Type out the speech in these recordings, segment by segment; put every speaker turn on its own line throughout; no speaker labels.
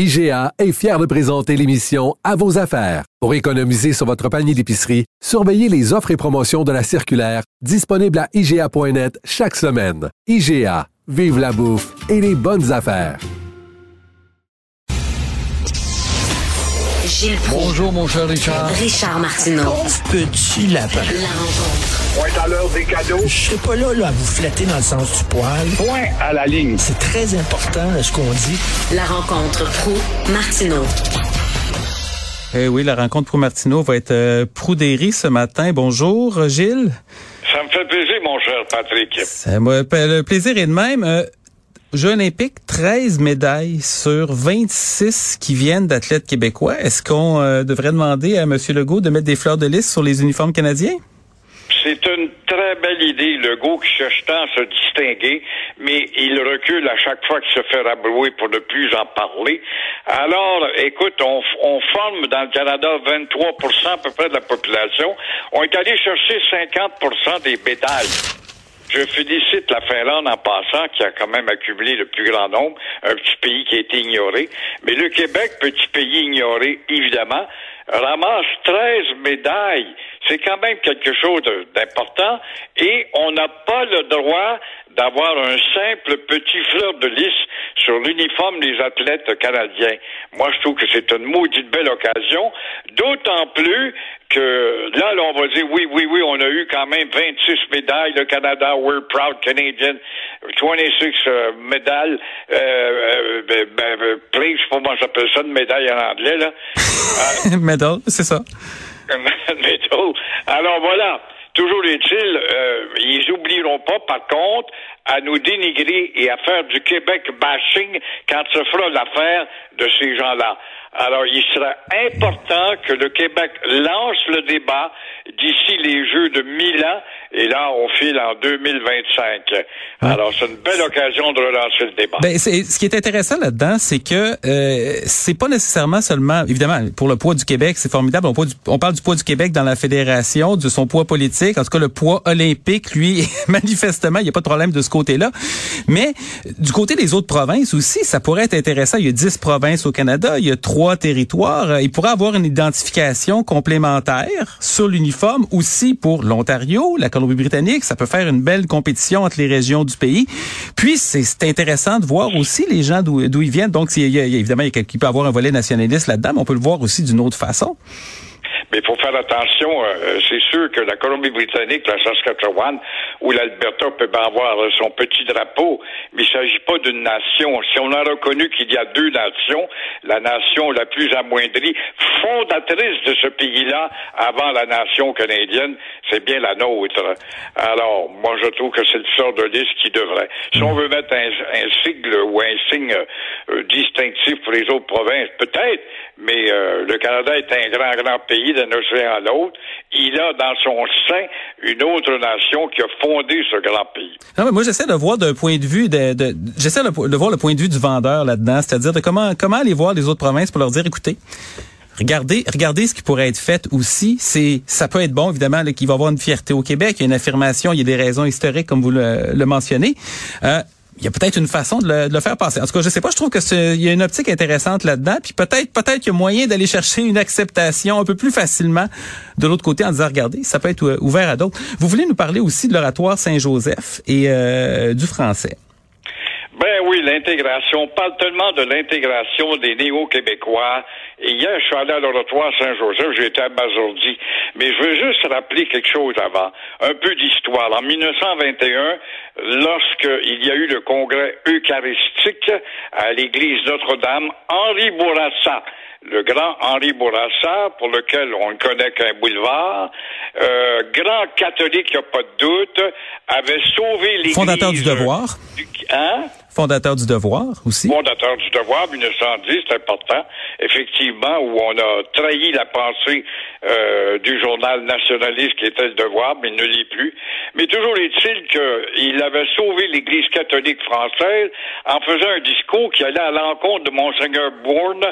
IGA est fier de présenter l'émission À vos affaires. Pour économiser sur votre panier d'épicerie, surveillez les offres et promotions de la circulaire disponible à IGA.net chaque semaine. IGA, vive la bouffe et les bonnes affaires.
Gilles Proulx,
Bonjour, mon cher Richard.
Richard Martineau.
Petit lapin.
La rencontre.
Point à l'heure des cadeaux.
Je serai pas là, là à vous flatter dans le sens du poil.
Point à la ligne.
C'est très important ce qu'on dit.
La rencontre pro martineau
Eh oui, la rencontre pro Martineau va être euh, Proudéry ce matin. Bonjour, Gilles.
Ça me fait plaisir, mon cher Patrick.
Ça m'a- le plaisir est de même. Euh, Jeux olympiques, 13 médailles sur 26 qui viennent d'athlètes québécois. Est-ce qu'on euh, devrait demander à M. Legault de mettre des fleurs de lys sur les uniformes canadiens?
C'est une très belle idée, le go qui cherche tant à se distinguer, mais il recule à chaque fois qu'il se fait rabrouer pour ne plus en parler. Alors, écoute, on, on forme dans le Canada 23% à peu près de la population. On est allé chercher 50% des médailles. Je félicite la Finlande en passant, qui a quand même accumulé le plus grand nombre, un petit pays qui a été ignoré. Mais le Québec, petit pays ignoré, évidemment, ramasse 13 médailles. C'est quand même quelque chose d'important. Et on n'a pas le droit d'avoir un simple petit fleur de lys sur l'uniforme des athlètes canadiens. Moi, je trouve que c'est une maudite belle occasion, d'autant plus que là, là, on va dire oui, oui, oui, on a eu quand même 26 médailles. Le Canada, we're proud Canadian. 26 euh, médailles, euh, euh, ben, ben, ben, comment j'appelle ça, une médaille en anglais, là.
Medal, c'est ça.
métaux. Alors voilà. Toujours est-il, euh, ils oublieront pas, par contre, à nous dénigrer et à faire du Québec bashing quand se fera l'affaire de ces gens-là. Alors, il sera important que le Québec lance le débat d'ici les Jeux de Milan, et là, on file en 2025. Alors, c'est une belle occasion de relancer le débat.
Ben, ce qui est intéressant là-dedans, c'est que euh, c'est pas nécessairement seulement, évidemment, pour le poids du Québec, c'est formidable. On, poids du- on parle du poids du Québec dans la fédération, de son poids politique. En tout cas, le poids olympique, lui, manifestement, il n'y a pas de problème de ce côté-là. Mais du côté des autres provinces aussi, ça pourrait être intéressant. Il y a 10 provinces au Canada, il y a trois territoires. Euh, Il pourrait avoir une identification complémentaire sur l'uniforme aussi pour l'Ontario, la Colombie-Britannique. Ça peut faire une belle compétition entre les régions du pays. Puis, c'est intéressant de voir aussi les gens d'où ils viennent. Donc, il y a- évidemment, il y a qui peut avoir un volet nationaliste là-dedans, mais on peut le voir aussi d'une autre façon.
Mais il faut faire attention, euh, c'est sûr que la Colombie-Britannique, la Saskatchewan ou l'Alberta peuvent avoir euh, son petit drapeau, mais il ne s'agit pas d'une nation. Si on a reconnu qu'il y a deux nations, la nation la plus amoindrie, fondatrice de ce pays-là avant la nation canadienne, c'est bien la nôtre. Alors, moi, je trouve que c'est le sort de liste qui devrait. Si on veut mettre un, un sigle ou un signe euh, distinctif pour les autres provinces, peut-être, mais euh, le Canada est un grand, grand pays d'un océan à l'autre. Il a dans son sein une autre nation qui a fondé ce grand pays.
Non, mais moi, j'essaie de voir d'un point de vue de, de- j'essaie de, voir le point de vue du vendeur là-dedans, c'est-à-dire de comment, comment aller voir les autres provinces pour leur dire, écoutez, Regardez, regardez ce qui pourrait être fait aussi. C'est, ça peut être bon évidemment qu'il va y avoir une fierté au Québec, il y a une affirmation, il y a des raisons historiques comme vous le, le mentionnez. Euh, il y a peut-être une façon de le, de le faire passer. En tout cas, je sais pas, je trouve que il y a une optique intéressante là-dedans. Puis peut-être, peut-être qu'il y a moyen d'aller chercher une acceptation un peu plus facilement de l'autre côté en disant, regardez, ça peut être ouvert à d'autres. Vous voulez nous parler aussi de l'oratoire Saint-Joseph et euh, du français.
Ben oui, l'intégration. On parle tellement de l'intégration des néo-québécois. Et hier, je suis allé à l'oratoire Saint-Joseph, j'ai été à Bazourdi. Mais je veux juste rappeler quelque chose avant. Un peu d'histoire. En 1921, lorsqu'il y a eu le congrès eucharistique à l'église Notre-Dame, Henri Bourassa, le grand Henri Bourassa, pour lequel on ne connaît qu'un boulevard, euh, grand catholique, il n'y a pas de doute, avait sauvé l'église.
Fondateur du devoir.
Du, hein?
Fondateur du devoir aussi.
Fondateur du devoir, 1910, c'est important, effectivement, où on a trahi la pensée euh, du journal nationaliste qui était le devoir, mais il ne l'est plus. Mais toujours est-il qu'il avait sauvé l'Église catholique française en faisant un discours qui allait à l'encontre de Monseigneur Bourne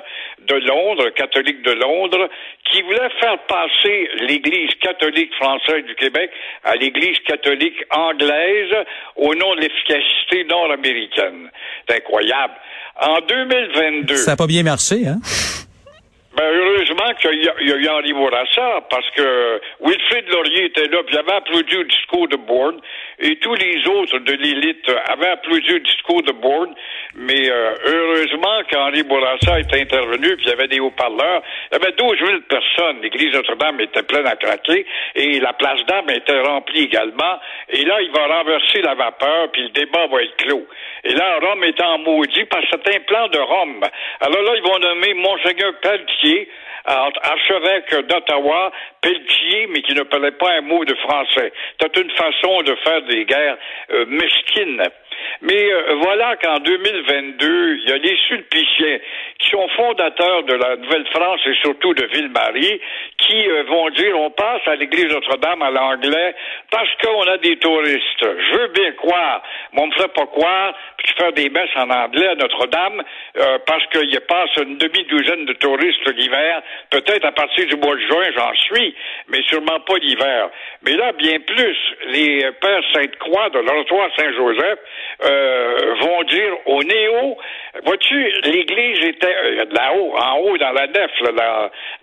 de Londres, catholique de Londres, qui voulait faire passer l'Église catholique française du Québec à l'Église catholique anglaise au nom de l'efficacité nord-américaine. C'est incroyable. En 2022.
Ça n'a pas bien marché, hein?
Ben, heureusement qu'il y, a eu Henri Bourassa, parce que Wilfrid Laurier était là, puis il avait applaudi le discours de Bourne, et tous les autres de l'élite avaient applaudi le discours de Bourne, mais euh, heureusement qu'Henri Bourassa est intervenu, puis il y avait des haut-parleurs. Il y avait 12 000 personnes. L'église Notre-Dame était pleine à craquer, et la place d'Armes était remplie également. Et là, il va renverser la vapeur, puis le débat va être clos. Et là, Rome est en maudit par certains plans de Rome. Alors là, ils vont nommer Monseigneur Pelletier, archevêque d'Ottawa, Pelletier, mais qui ne parlait pas un mot de français. C'est une façon de faire des guerres euh. Mais euh, voilà qu'en 2022, il y a les Sulpiciens qui sont fondateurs de la Nouvelle-France et surtout de Ville-Marie qui euh, vont dire on passe à l'église Notre-Dame à l'anglais parce qu'on a des touristes. Je veux bien croire, mais on me ferait pas croire puis faire des messes en anglais à Notre-Dame euh, parce qu'il y passe une demi-douzaine de touristes l'hiver. Peut-être à partir du mois de juin, j'en suis, mais sûrement pas l'hiver. Mais là, bien plus, les pères Sainte-Croix de l'Oratoir Saint-Joseph euh, vont dire au néo, vois-tu, l'église était euh, là-haut, en haut dans la nef,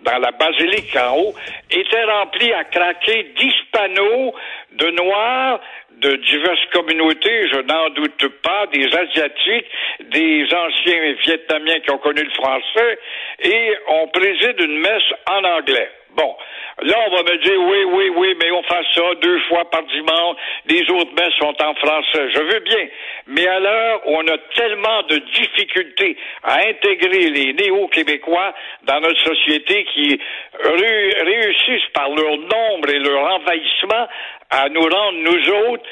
dans, la basilique en haut, était remplie à craquer panneaux de noirs de diverses communautés, je n'en doute pas, des Asiatiques, des anciens Vietnamiens qui ont connu le français, et on préside une messe en anglais. Bon, là, on va me dire, oui, oui, oui, mais on fait ça deux fois par dimanche, les autres messes sont en français. Je veux bien, mais à l'heure on a tellement de difficultés à intégrer les néo-québécois dans notre société qui réussissent par leur nombre et leur envahissement à nous rendre, nous autres,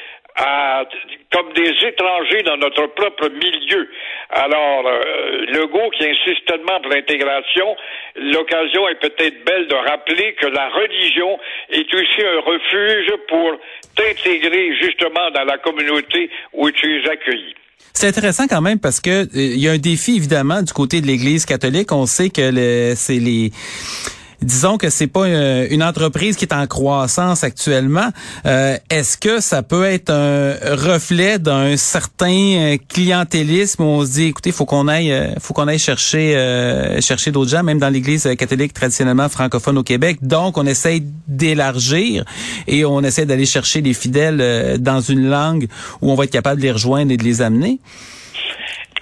comme des étrangers dans notre propre milieu. Alors, euh, Legault qui insiste tellement pour l'intégration, l'occasion est peut-être belle de rappeler que la religion est aussi un refuge pour t'intégrer justement dans la communauté où tu es accueilli.
C'est intéressant quand même parce que euh, il y a un défi évidemment du côté de l'Église catholique. On sait que c'est les disons que c'est pas euh, une, entreprise qui est en croissance actuellement. Euh, est-ce que ça peut être un reflet d'un certain euh, clientélisme où on se dit, écoutez, faut qu'on aille, faut qu'on aille chercher chercher d'autres gens, même dans l'Église catholique traditionnellement francophone au Québec. Donc, on essaye d'élargir et on essaie d'aller chercher les fidèles dans une langue où on va être capable de les rejoindre et de les amener.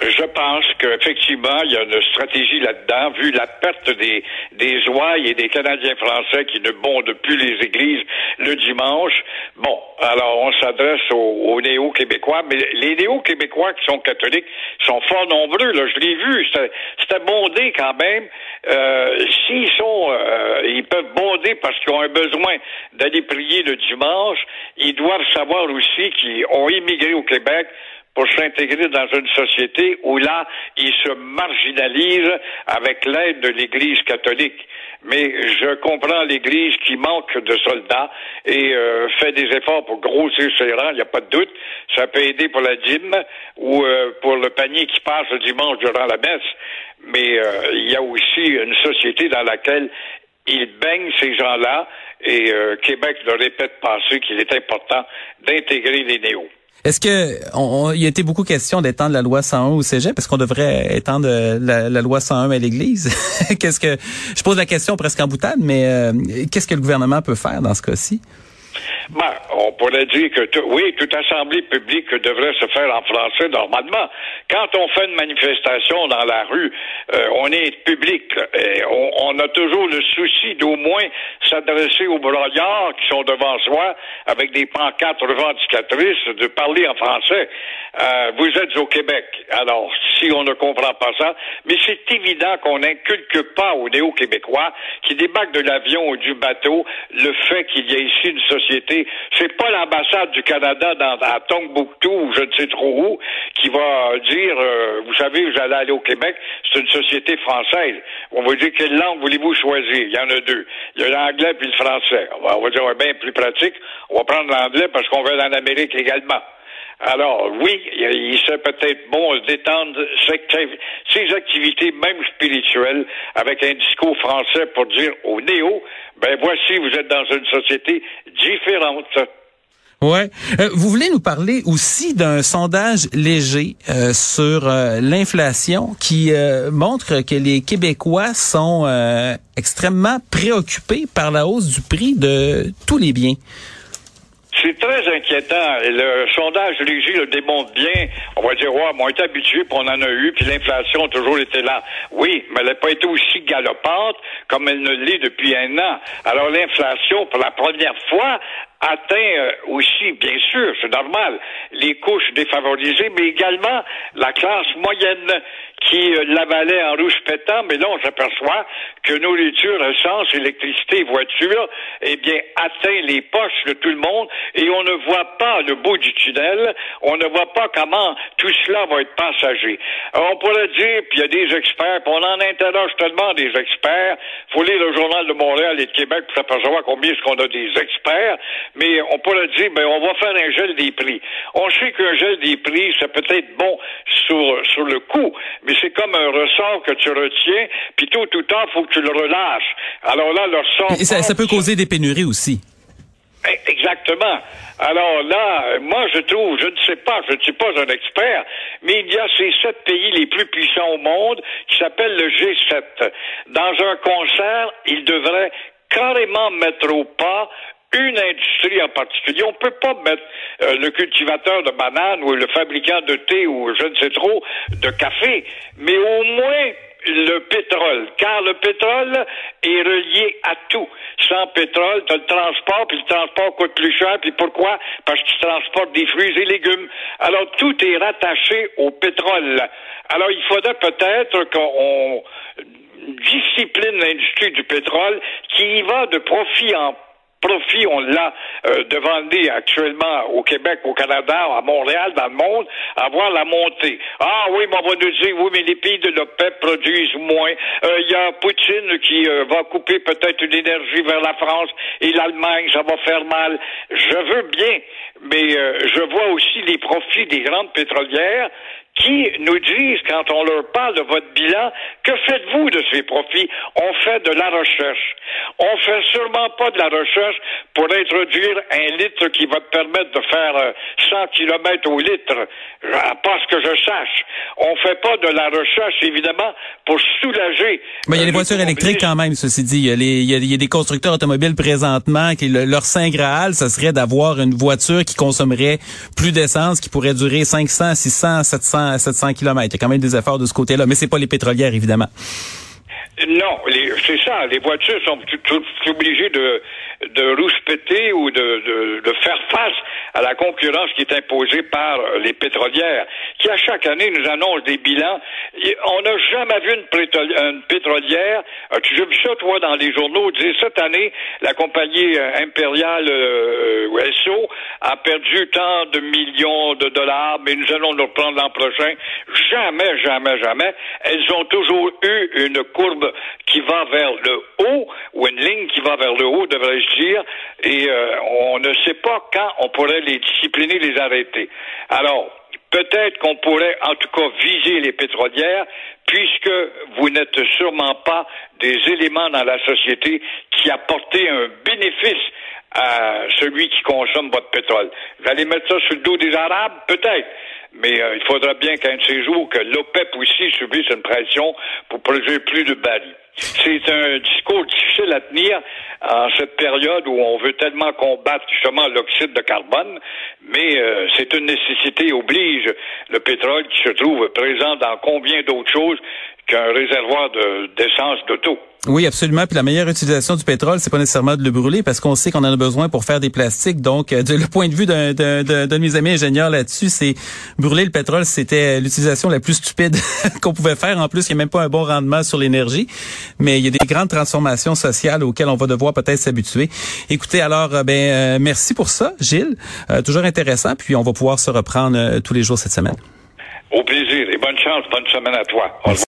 Je pense qu'effectivement, il y a une stratégie là-dedans, vu la perte des, des ouailles et des Canadiens français qui ne bondent plus les églises le dimanche. Bon, alors on s'adresse aux, néo-québécois, mais les néo-québécois qui sont catholiques sont fort nombreux. Là, je l'ai vu, c'était bondé quand même. Euh, S'ils sont, euh, ils peuvent bonder parce qu'ils ont un besoin d'aller prier le dimanche, ils doivent savoir aussi qu'ils ont immigré au Québec pour s'intégrer dans une société où là, ils se marginalisent avec l'aide de l'Église catholique. Mais je comprends l'Église qui manque de soldats et euh, fait des efforts pour grossir ses rangs, il n'y a pas de doute. Ça peut aider pour la dîme ou euh, pour le panier qui passe le dimanche durant la messe. Mais euh, il y a aussi une société dans laquelle ils baignent ces gens-là et Québec ne répète pas qu'il est important d'intégrer les néos.
Est-ce que il y a été beaucoup question d'étendre la loi 101 au cégep? Est-ce qu'on devrait étendre la, loi 101 à l'Église? Qu'est-ce que je pose la question presque en boutade, mais euh, qu'est-ce que le gouvernement peut faire dans ce cas-ci?
Ben, on pourrait dire que tout- oui, toute assemblée publique devrait se faire en français normalement. Quand on fait une manifestation dans la rue, euh, on est public. et on, on a toujours le souci d'au moins s'adresser aux broyards qui sont devant soi avec des pancartes revendicatrices de parler en français. Euh, vous êtes au Québec. Alors, si on ne comprend pas ça, mais c'est évident qu'on n'inculque pas aux néo-québécois qui débarquent de l'avion ou du bateau le fait qu'il y ait ici une société. C'est pas l'ambassade du Canada dans, à Tombouctou ou je ne sais trop où qui va dire, euh, vous savez, vous allez aller au Québec, c'est une société française. On va dire quelle langue voulez-vous choisir? Il y en a deux. Il y a l'anglais puis le français. On va, on va dire, ouais, bien plus pratique, on va prendre l'anglais parce qu'on va aller en Amérique également. Alors, oui, il serait peut-être bon détendre ses activités, même spirituelles, avec un discours français pour dire aux néo, ben voici, vous êtes dans une société différente.
Ouais. Euh, vous voulez nous parler aussi d'un sondage léger euh, sur euh, l'inflation qui montre que les Québécois sont extrêmement préoccupés par la hausse du prix de tous les biens.
C'est très inquiétant. Le sondage léger le démontre bien. On va dire, ouais, on est habitué, puis on en a eu, puis l'inflation a toujours été là. Oui, mais elle n'a pas été aussi galopante comme elle ne l'est depuis un an. Alors l'inflation, pour la première fois, atteint euh, aussi, bien sûr, c'est normal, les couches défavorisées, mais également la classe moyenne qui euh, l'avalait en rouge pétant, mais là, on s'aperçoit que nourriture, essence, électricité, voiture, eh bien, atteint les poches de tout le monde et on ne voit pas le bout du tunnel, on ne voit pas comment tout cela va être passager. Alors, on pourrait dire, puis il y a des experts, puis on en interroge tellement des experts, faut lire le journal de Montréal et de Québec pour s'apercevoir combien est-ce qu'on a des experts, mais on pourrait dire, ben, on va faire un gel des prix. On sait qu'un gel des prix, c'est peut-être bon sur, sur le coup, mais c'est comme un ressort que tu retiens, puis tôt ou tard, faut que tu le relâches. Alors là, le ressort...
Et ça, ça peut causer des pénuries aussi.
Exactement. Alors là, moi je trouve, je ne sais pas, je ne suis pas un expert, mais il y a ces sept pays les plus puissants au monde qui s'appellent le G7. Dans un concert, ils devraient carrément mettre au pas une industrie en particulier. On peut pas mettre euh, le cultivateur de bananes ou le fabricant de thé ou je ne sais trop de café, mais au moins le pétrole, car le pétrole est relié à tout. Sans pétrole, tu as le transport, puis le transport coûte plus cher, puis pourquoi? Parce que tu transportes des fruits et légumes. Alors, tout est rattaché au pétrole. Alors, il faudrait peut-être qu'on discipline l'industrie du pétrole qui y va de profit en profit, on l'a euh, demandé actuellement au Québec, au Canada, à Montréal, dans le monde, à voir la montée. Ah oui, mais on va nous dire, oui, mais les pays de l'OPEP produisent moins. Il y a Poutine qui euh, va couper peut-être une énergie vers la France et l'Allemagne, ça va faire mal. Je veux bien, mais euh, je vois aussi les profits des grandes pétrolières qui nous disent, quand on leur parle de votre bilan, que faites-vous de ces profits? On fait de la recherche. On fait sûrement pas de la recherche pour introduire un litre qui va te permettre de faire euh, 100 km au litre, à pas ce que je sache. On fait pas de la recherche, évidemment, pour soulager.
Mais il y a les
euh,
voitures électriques quand même, ceci dit. Il y a, les, il y a, il y a des constructeurs automobiles présentement qui le- leur saint graal, ça serait d'avoir une voiture qui consommerait plus d'essence, qui pourrait durer 500, 600, 700, 700 km. Il y a quand même des efforts de ce côté-là, mais c'est pas les pétrolières évidemment.
Non, c'est ça. Les voitures sont obligées de, de rouspéter ou de, de, de faire face à la concurrence qui est imposée par les pétrolières, qui à chaque année nous annoncent des bilans. On n'a jamais vu une, pétroli- une pétrolière. As-tu déjà vu ça, toi, dans les journaux? Dire cette année, la compagnie euh, impériale euh, ou SO a perdu tant de millions de dollars, mais nous allons le reprendre l'an prochain. Jamais, jamais, jamais. Elles ont toujours eu une courbe qui va vers le haut, ou une ligne qui va vers le haut, et euh, on ne sait pas quand on pourrait les discipliner, les arrêter. Alors, peut-être qu'on pourrait en tout cas viser les pétrolières, puisque vous n'êtes sûrement pas des éléments dans la société qui apportent un bénéfice à celui qui consomme votre pétrole. Vous allez mettre ça sur le dos des Arabes? Peut-être. mais euh, il faudra bien qu'un de ces jours que l'OPEP aussi subisse une pression pour produire plus de barils. C'est un discours difficile à tenir en cette période où on veut tellement combattre justement l'oxyde de carbone, mais euh, c'est une nécessité oblige. Le pétrole qui se trouve présent dans combien d'autres choses qu'un réservoir de- d'essence d'auto.
Oui, absolument. Puis la meilleure utilisation du pétrole, c'est pas nécessairement de le brûler parce qu'on sait qu'on en a besoin pour faire des plastiques. Donc, euh, de, le point de vue d'un de mes amis ingénieurs là-dessus, c'est brûler le pétrole, c'était l'utilisation la plus stupide qu'on pouvait faire. En plus, il n'y a même pas un bon rendement sur l'énergie. Mais il y a des grandes transformations sociales auxquelles on va devoir peut-être s'habituer. Écoutez, alors, euh, ben, euh, merci pour ça, Gilles. Euh, toujours intéressant. Puis on va pouvoir se reprendre euh, tous les jours cette semaine.
Au plaisir et bonne chance, bonne semaine à toi. Au revoir.